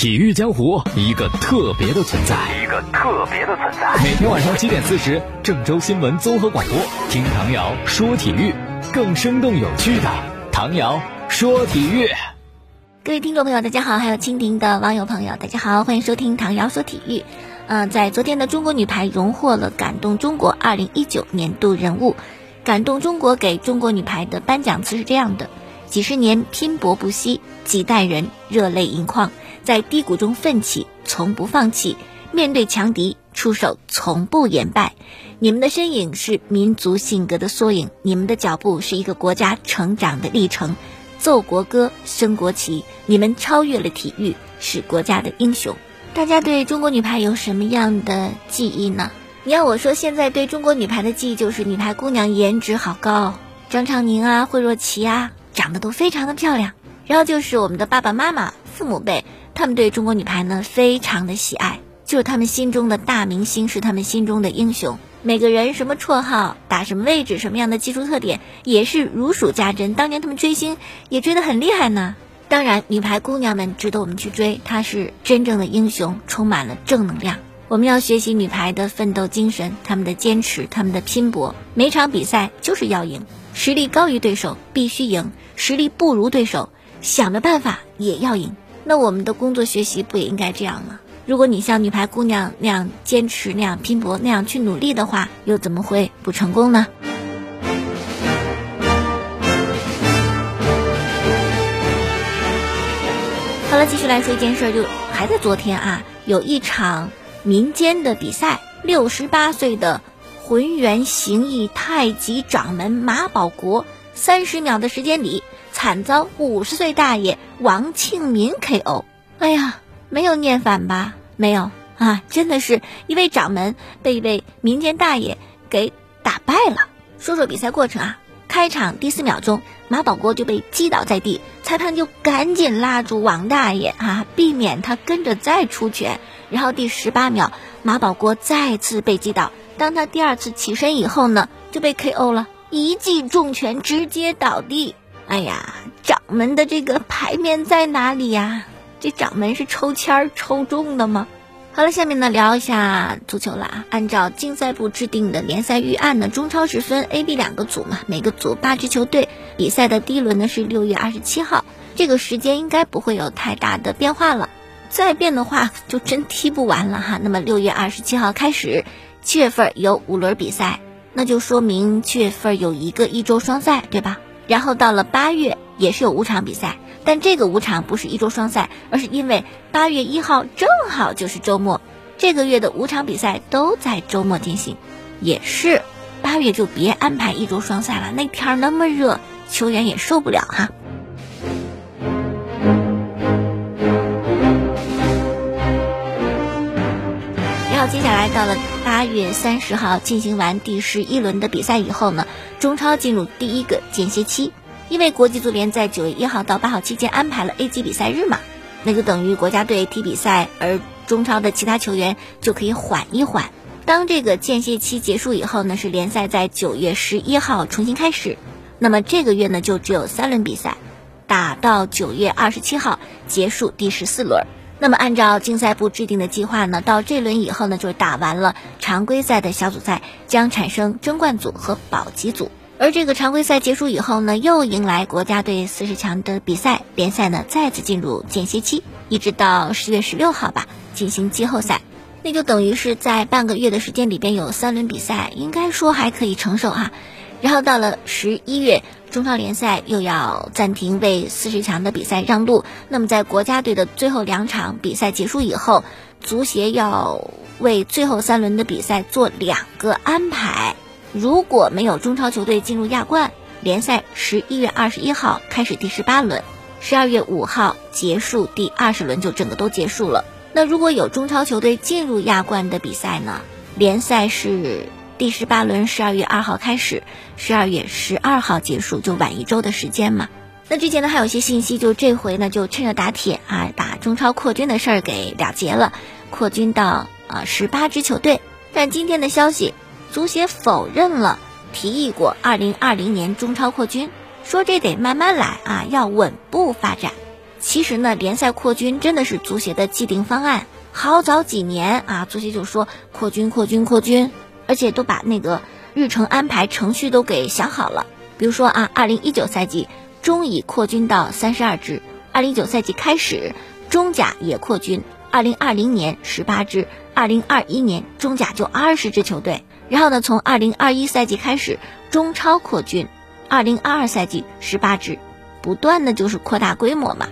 体育江湖一个特别的存在，一个特别的存在。每天晚上七点四十，郑州新闻综合广播，听唐瑶说体育，更生动有趣的唐瑶说体育。各位听众朋友，大家好，还有蜻蜓的网友朋友，大家好，欢迎收听唐瑶说体育。嗯，在昨天的中国女排荣获了感动中国二零一九年度人物，感动中国给中国女排的颁奖词是这样的：几十年拼搏不息，几代人热泪盈眶。在低谷中奋起，从不放弃；面对强敌，出手从不言败。你们的身影是民族性格的缩影，你们的脚步是一个国家成长的历程。奏国歌，升国旗，你们超越了体育，是国家的英雄。大家对中国女排有什么样的记忆呢？你要我说，现在对中国女排的记忆就是女排姑娘颜值好高，张常宁啊，惠若琪啊，长得都非常的漂亮。然后就是我们的爸爸妈妈、父母辈。他们对中国女排呢非常的喜爱，就是他们心中的大明星，是他们心中的英雄。每个人什么绰号，打什么位置，什么样的技术特点，也是如数家珍。当年他们追星也追得很厉害呢。当然，女排姑娘们值得我们去追，她是真正的英雄，充满了正能量。我们要学习女排的奋斗精神，他们的坚持，他们的拼搏。每场比赛就是要赢，实力高于对手必须赢，实力不如对手，想着办法也要赢。那我们的工作学习不也应该这样吗？如果你像女排姑娘那样坚持、那样拼搏、那样去努力的话，又怎么会不成功呢？好了，继续来说一件事，就还在昨天啊，有一场民间的比赛，六十八岁的浑元形意太极掌门马保国，三十秒的时间里。惨遭五十岁大爷王庆民 KO，哎呀，没有念反吧？没有啊，真的是一位掌门被一位民间大爷给打败了。说说比赛过程啊，开场第四秒钟，马保国就被击倒在地，裁判就赶紧拉住王大爷啊，避免他跟着再出拳。然后第十八秒，马保国再次被击倒，当他第二次起身以后呢，就被 KO 了，一记重拳直接倒地。哎呀，掌门的这个牌面在哪里呀？这掌门是抽签儿抽中的吗？好了，下面呢聊一下足球了啊。按照竞赛部制定的联赛预案呢，中超是分 A、B 两个组嘛，每个组八支球队。比赛的第一轮呢是六月二十七号，这个时间应该不会有太大的变化了。再变的话，就真踢不完了哈。那么六月二十七号开始，七月份有五轮比赛，那就说明七月份有一个一周双赛，对吧？然后到了八月也是有五场比赛，但这个五场不是一周双赛，而是因为八月一号正好就是周末，这个月的五场比赛都在周末进行。也是，八月就别安排一周双赛了，那天儿那么热，球员也受不了哈。然后接下来到了八月三十号进行完第十一轮的比赛以后呢。中超进入第一个间歇期，因为国际足联在九月一号到八号期间安排了 A 级比赛日嘛，那就等于国家队踢比赛，而中超的其他球员就可以缓一缓。当这个间歇期结束以后呢，是联赛在九月十一号重新开始，那么这个月呢就只有三轮比赛，打到九月二十七号结束第十四轮。那么按照竞赛部制定的计划呢，到这轮以后呢，就打完了常规赛的小组赛，将产生争冠组和保级组。而这个常规赛结束以后呢，又迎来国家队四十强的比赛，联赛呢再次进入间歇期，一直到十月十六号吧进行季后赛。那就等于是在半个月的时间里边有三轮比赛，应该说还可以承受哈。然后到了十一月。中超联赛又要暂停为四十强的比赛让路，那么在国家队的最后两场比赛结束以后，足协要为最后三轮的比赛做两个安排。如果没有中超球队进入亚冠，联赛十一月二十一号开始第十八轮，十二月五号结束第二十轮，就整个都结束了。那如果有中超球队进入亚冠的比赛呢？联赛是。第十八轮十二月二号开始，十二月十二号结束，就晚一周的时间嘛。那之前呢还有一些信息，就这回呢就趁热打铁啊，把中超扩军的事儿给了结了，扩军到啊十八支球队。但今天的消息，足协否认了提议过二零二零年中超扩军，说这得慢慢来啊，要稳步发展。其实呢，联赛扩军真的是足协的既定方案。好早几年啊，足协就说扩军、扩军、扩军，而且都把那个日程安排程序都给想好了。比如说啊，二零一九赛季中乙扩军到三十二支，二零一九赛季开始中甲也扩军，二零二零年十八支，二零二一年中甲就二十支球队。然后呢，从二零二一赛季开始中超扩军，二零二二赛季十八支，不断的就是扩大规模嘛。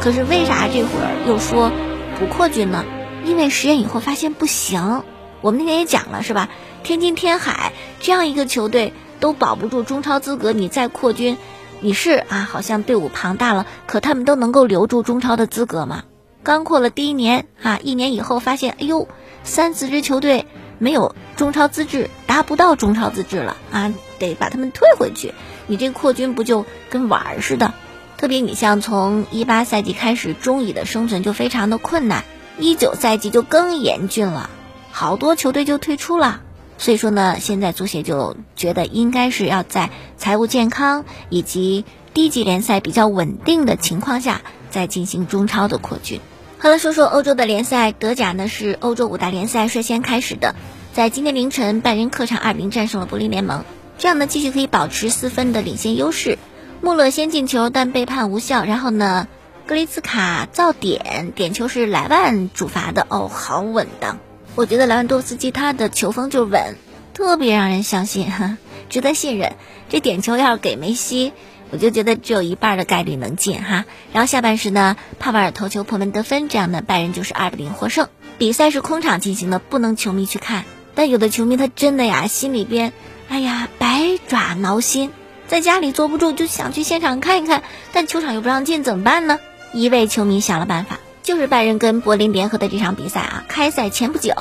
可是为啥这会儿又说不扩军呢？因为实验以后发现不行。我们那天也讲了是吧？天津天海这样一个球队都保不住中超资格，你再扩军，你是啊，好像队伍庞大了，可他们都能够留住中超的资格吗？刚扩了第一年啊，一年以后发现，哎呦，三四支球队没有中超资质，达不到中超资质了啊，得把他们退回去。你这扩军不就跟玩儿似的？特别你像从一八赛季开始，中乙的生存就非常的困难，一九赛季就更严峻了，好多球队就退出了。所以说呢，现在足协就觉得应该是要在财务健康以及低级联赛比较稳定的情况下，再进行中超的扩军。好了，说说欧洲的联赛，德甲呢是欧洲五大联赛率先开始的，在今天凌晨，拜仁客场二比零战胜了柏林联盟，这样呢继续可以保持四分的领先优势。穆勒先进球，但被判无效。然后呢，格雷兹卡造点，点球是莱万主罚的。哦，好稳当！我觉得莱万多夫斯基他的球风就稳，特别让人相信，哈 值得信任。这点球要是给梅西，我就觉得只有一半的概率能进哈。然后下半时呢，帕瓦尔头球破门得分，这样呢，拜仁就是二比零获胜。比赛是空场进行的，不能球迷去看。但有的球迷他真的呀，心里边，哎呀，百爪挠心。在家里坐不住，就想去现场看一看，但球场又不让进，怎么办呢？一位球迷想了办法，就是拜仁跟柏林联合的这场比赛啊，开赛前不久，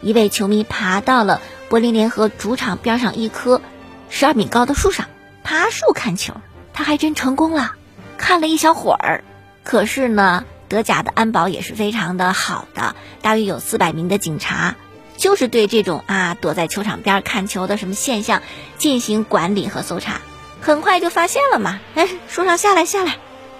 一位球迷爬到了柏林联合主场边上一棵十二米高的树上，爬树看球，他还真成功了，看了一小会儿。可是呢，德甲的安保也是非常的好的，大约有四百名的警察，就是对这种啊躲在球场边看球的什么现象进行管理和搜查。很快就发现了嘛，哎，树上下来下来，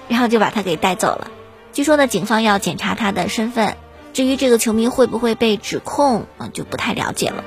然后就把他给带走了。据说呢，警方要检查他的身份。至于这个球迷会不会被指控啊，就不太了解了。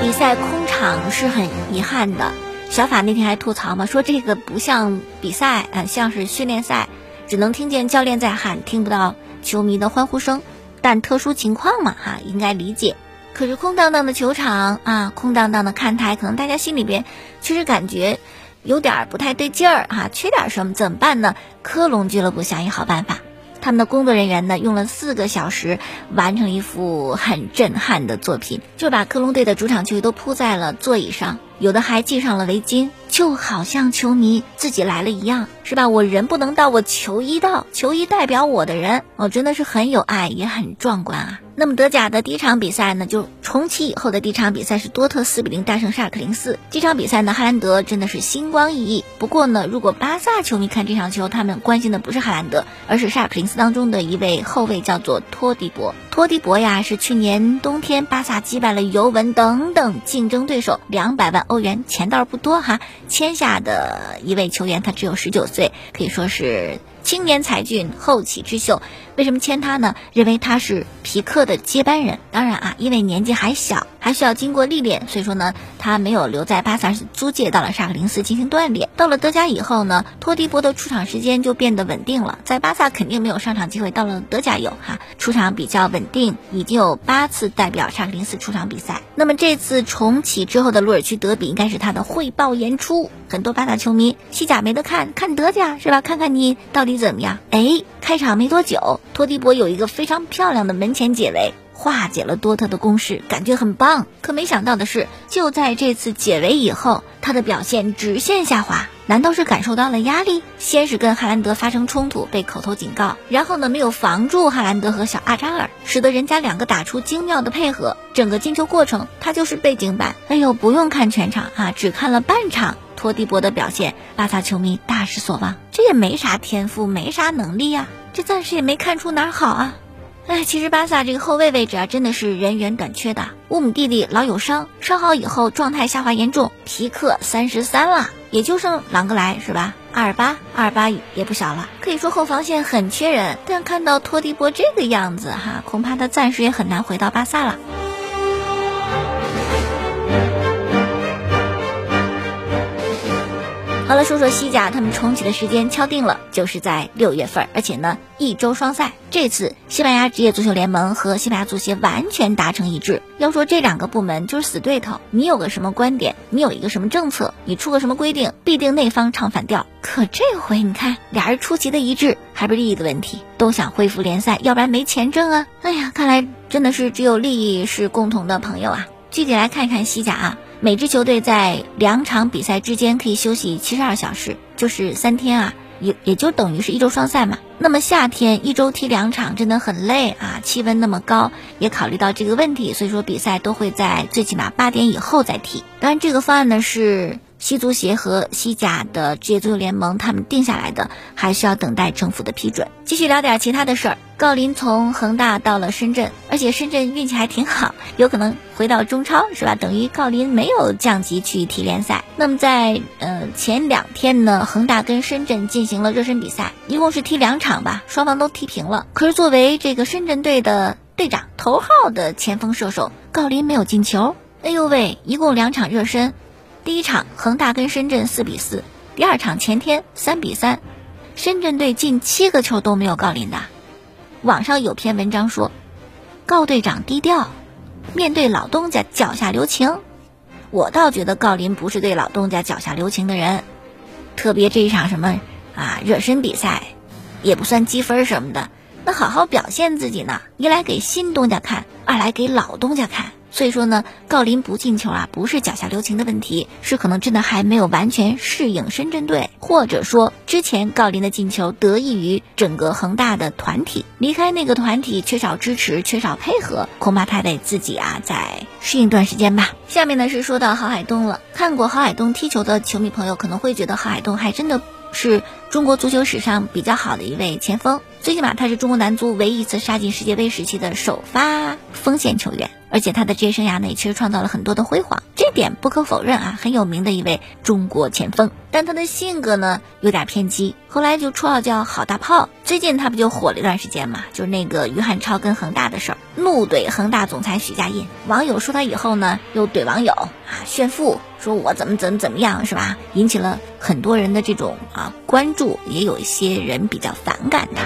比赛空场是很遗憾的。小法那天还吐槽嘛，说这个不像比赛啊，像是训练赛，只能听见教练在喊，听不到球迷的欢呼声。但特殊情况嘛，哈，应该理解。可是空荡荡的球场啊，空荡荡的看台，可能大家心里边确实感觉有点不太对劲儿哈，缺点什么？怎么办呢？科隆俱乐部想一好办法，他们的工作人员呢，用了四个小时完成一幅很震撼的作品，就把科隆队的主场球衣都铺在了座椅上，有的还系上了围巾。就好像球迷自己来了一样，是吧？我人不能到，我球衣到，球衣代表我的人，哦，真的是很有爱，也很壮观啊。那么德甲的第一场比赛呢，就重启以后的第一场比赛是多特四比零大胜沙尔克零四。这场比赛呢，哈兰德真的是星光熠熠。不过呢，如果巴萨球迷看这场球，他们关心的不是哈兰德，而是沙尔克零四当中的一位后卫，叫做托迪博。托迪博呀，是去年冬天巴萨击败了尤文等等竞争对手，两百万欧元钱倒是不多哈。签下的一位球员，他只有十九岁，可以说是青年才俊、后起之秀。为什么签他呢？认为他是皮克的接班人。当然啊，因为年纪还小，还需要经过历练，所以说呢，他没有留在巴萨，是租借到了沙克林斯进行锻炼。到了德甲以后呢，托迪博的出场时间就变得稳定了。在巴萨肯定没有上场机会，到了德甲有哈，出场比较稳定，已经有八次代表沙克林斯出场比赛。那么这次重启之后的鲁尔区德比，应该是他的汇报演出。很多巴萨球迷西甲没得看，看德甲是吧？看看你到底怎么样？哎，开场没多久，托迪博有一个非常漂亮的门前解围，化解了多特的攻势，感觉很棒。可没想到的是，就在这次解围以后，他的表现直线下滑。难道是感受到了压力？先是跟哈兰德发生冲突，被口头警告，然后呢没有防住哈兰德和小阿扎尔，使得人家两个打出精妙的配合。整个进球过程，他就是背景板。哎呦，不用看全场啊，只看了半场。托蒂博的表现，巴萨球迷大失所望。这也没啥天赋，没啥能力呀，这暂时也没看出哪儿好啊。哎，其实巴萨这个后卫位置啊，真的是人员短缺的。乌姆蒂蒂老有伤，伤好以后状态下滑严重。皮克三十三了，也就剩朗格莱是吧？阿尔巴，阿尔巴也不小了。可以说后防线很缺人，但看到托蒂波这个样子哈，恐怕他暂时也很难回到巴萨了。好了，说说西甲，他们重启的时间敲定了，就是在六月份，而且呢一周双赛。这次西班牙职业足球联盟和西班牙足协完全达成一致。要说这两个部门就是死对头，你有个什么观点，你有一个什么政策，你出个什么规定，必定那方唱反调。可这回你看，俩人出奇的一致，还不是利益的问题，都想恢复联赛，要不然没钱挣啊。哎呀，看来真的是只有利益是共同的朋友啊。具体来看一看西甲啊。每支球队在两场比赛之间可以休息七十二小时，就是三天啊，也也就等于是一周双赛嘛。那么夏天一周踢两场真的很累啊，气温那么高，也考虑到这个问题，所以说比赛都会在最起码八点以后再踢。当然，这个方案呢是。西足协和西甲的职业足球联盟他们定下来的，还需要等待政府的批准。继续聊点其他的事儿。郜林从恒大到了深圳，而且深圳运气还挺好，有可能回到中超，是吧？等于郜林没有降级去踢联赛。那么在呃前两天呢，恒大跟深圳进行了热身比赛，一共是踢两场吧，双方都踢平了。可是作为这个深圳队的队长、头号的前锋射手，郜林没有进球。哎呦喂，一共两场热身。第一场恒大跟深圳四比四，第二场前天三比三，深圳队进七个球都没有郜林的。网上有篇文章说，郜队长低调，面对老东家脚下留情。我倒觉得郜林不是对老东家脚下留情的人，特别这一场什么啊热身比赛，也不算积分什么的，那好好表现自己呢，一来给新东家看，二来给老东家看。所以说呢，郜林不进球啊，不是脚下留情的问题，是可能真的还没有完全适应深圳队，或者说之前郜林的进球得益于整个恒大的团体，离开那个团体缺少支持，缺少配合，恐怕他得自己啊再适应一段时间吧。下面呢是说到郝海东了，看过郝海东踢球的球迷朋友可能会觉得郝海东还真的是中国足球史上比较好的一位前锋，最起码他是中国男足唯一一次杀进世界杯时期的首发锋线球员。而且他的职业生涯内确实创造了很多的辉煌，这点不可否认啊，很有名的一位中国前锋。但他的性格呢有点偏激，后来就绰号叫好大炮。最近他不就火了一段时间嘛，就是那个于汉超跟恒大的事儿，怒怼恒大总裁许家印。网友说他以后呢，又怼网友啊炫富，说我怎么怎么怎么样是吧？引起了很多人的这种啊关注，也有一些人比较反感他。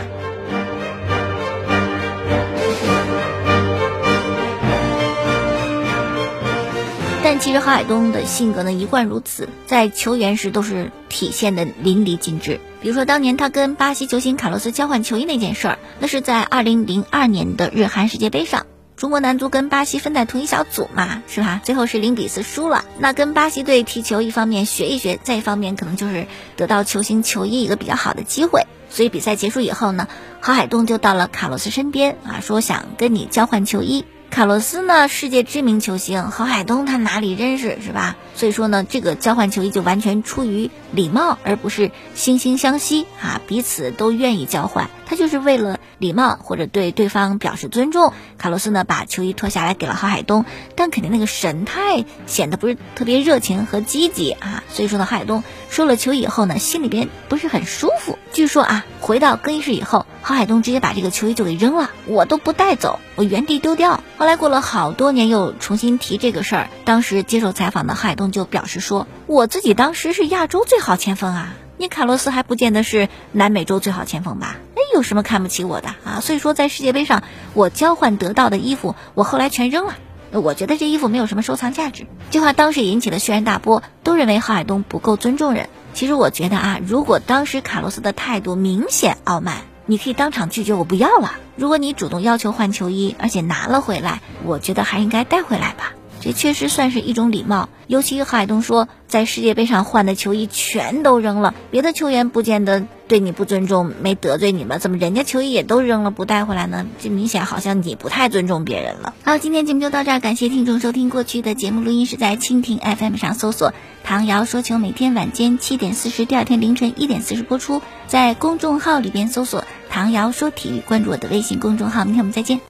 但其实郝海东的性格呢一贯如此，在球员时都是体现的淋漓尽致。比如说当年他跟巴西球星卡洛斯交换球衣那件事儿，那是在二零零二年的日韩世界杯上，中国男足跟巴西分在同一小组嘛，是吧？最后是零比四输了。那跟巴西队踢球，一方面学一学，再一方面可能就是得到球星球衣一个比较好的机会。所以比赛结束以后呢，郝海东就到了卡洛斯身边啊，说想跟你交换球衣。卡洛斯呢，世界知名球星，郝海东他哪里认识是吧？所以说呢，这个交换球衣就完全出于礼貌，而不是惺惺相惜啊，彼此都愿意交换。他就是为了礼貌或者对对方表示尊重。卡洛斯呢，把球衣脱下来给了郝海东，但肯定那个神态显得不是特别热情和积极啊。所以说呢，郝海东收了球以后呢，心里边不是很舒服。据说啊，回到更衣室以后，郝海东直接把这个球衣就给扔了，我都不带走，我原地丢掉。后来过了好多年，又重新提这个事儿。当时接受采访的郝海东就表示说：“我自己当时是亚洲最好前锋啊，你卡洛斯还不见得是南美洲最好前锋吧？有什么看不起我的啊？所以说，在世界杯上，我交换得到的衣服，我后来全扔了。我觉得这衣服没有什么收藏价值。”这话当时引起了轩然大波，都认为郝海东不够尊重人。其实我觉得啊，如果当时卡洛斯的态度明显傲慢。你可以当场拒绝，我不要了。如果你主动要求换球衣，而且拿了回来，我觉得还应该带回来吧。这确实算是一种礼貌。尤其海东说，在世界杯上换的球衣全都扔了，别的球员不见得对你不尊重，没得罪你吗？怎么人家球衣也都扔了不带回来呢？这明显好像你不太尊重别人了。好，今天节目就到这儿，感谢听众收听。过去的节目录音是在蜻蜓 FM 上搜索“唐瑶说球”，每天晚间七点四十，第二天凌晨一点四十播出。在公众号里边搜索。唐瑶说体育，关注我的微信公众号。明天我们再见。